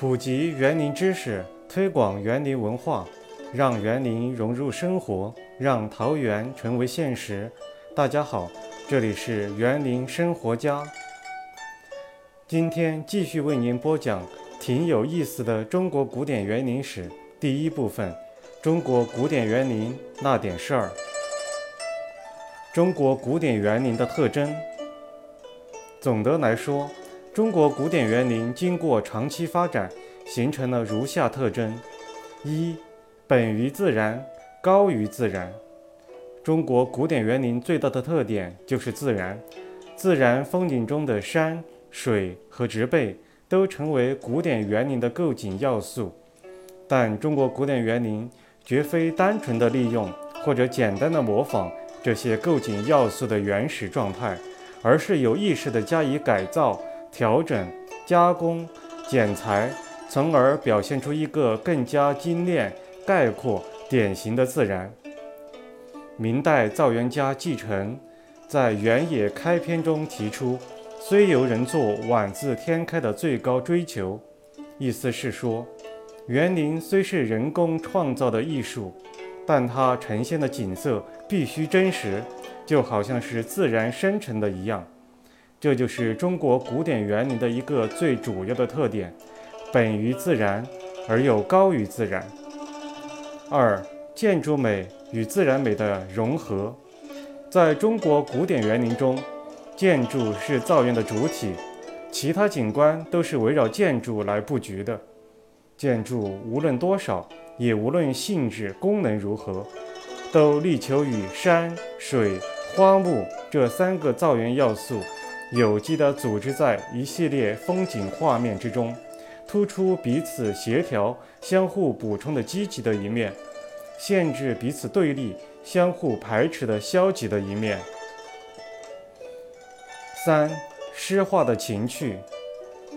普及园林知识，推广园林文化，让园林融入生活，让桃园成为现实。大家好，这里是园林生活家。今天继续为您播讲挺有意思的中国古典园林史第一部分：中国古典园林那点事儿。中国古典园林的特征。总的来说，中国古典园林经过长期发展，形成了如下特征：一、本于自然，高于自然。中国古典园林最大的特点就是自然，自然风景中的山水和植被都成为古典园林的构景要素。但中国古典园林绝非单纯的利用或者简单的模仿。这些构景要素的原始状态，而是有意识地加以改造、调整、加工、剪裁，从而表现出一个更加精炼、概括、典型的自然。明代造园家纪诚在《原野开篇》中提出：“虽由人作，宛自天开”的最高追求，意思是说，园林虽是人工创造的艺术。但它呈现的景色必须真实，就好像是自然生成的一样。这就是中国古典园林的一个最主要的特点：本于自然，而又高于自然。二、建筑美与自然美的融合。在中国古典园林中，建筑是造园的主体，其他景观都是围绕建筑来布局的。建筑无论多少。也无论性质、功能如何，都力求与山水、花木这三个造园要素有机地组织在一系列风景画面之中，突出彼此协调、相互补充的积极的一面，限制彼此对立、相互排斥的消极的一面。三、诗画的情趣，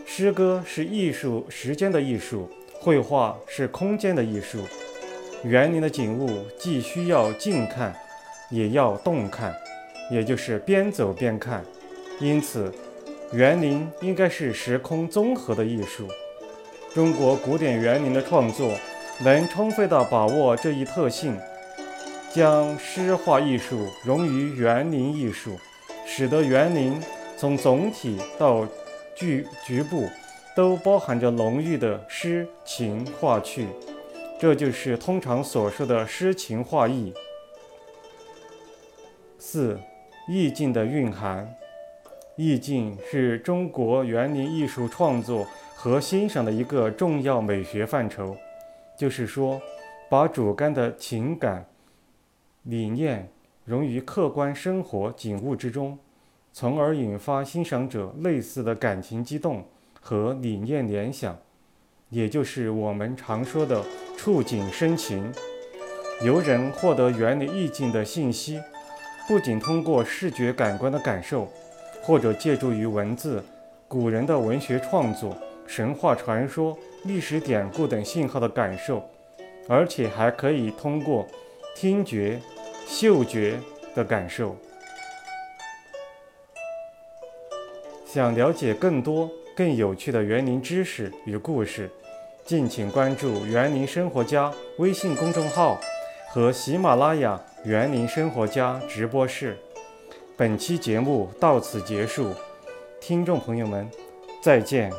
诗歌是艺术，时间的艺术。绘画是空间的艺术，园林的景物既需要静看，也要动看，也就是边走边看。因此，园林应该是时空综合的艺术。中国古典园林的创作能充分地把握这一特性，将诗画艺术融于园林艺术，使得园林从总体到局局部。都包含着浓郁的诗情画趣，这就是通常所说的诗情画意。四、意境的蕴含，意境是中国园林艺术创作和欣赏的一个重要美学范畴，就是说，把主观的情感、理念融于客观生活景物之中，从而引发欣赏者类似的感情激动。和理念联想，也就是我们常说的触景生情。由人获得园林意境的信息，不仅通过视觉感官的感受，或者借助于文字、古人的文学创作、神话传说、历史典故等信号的感受，而且还可以通过听觉、嗅觉的感受。想了解更多。更有趣的园林知识与故事，敬请关注“园林生活家”微信公众号和喜马拉雅“园林生活家”直播室。本期节目到此结束，听众朋友们，再见。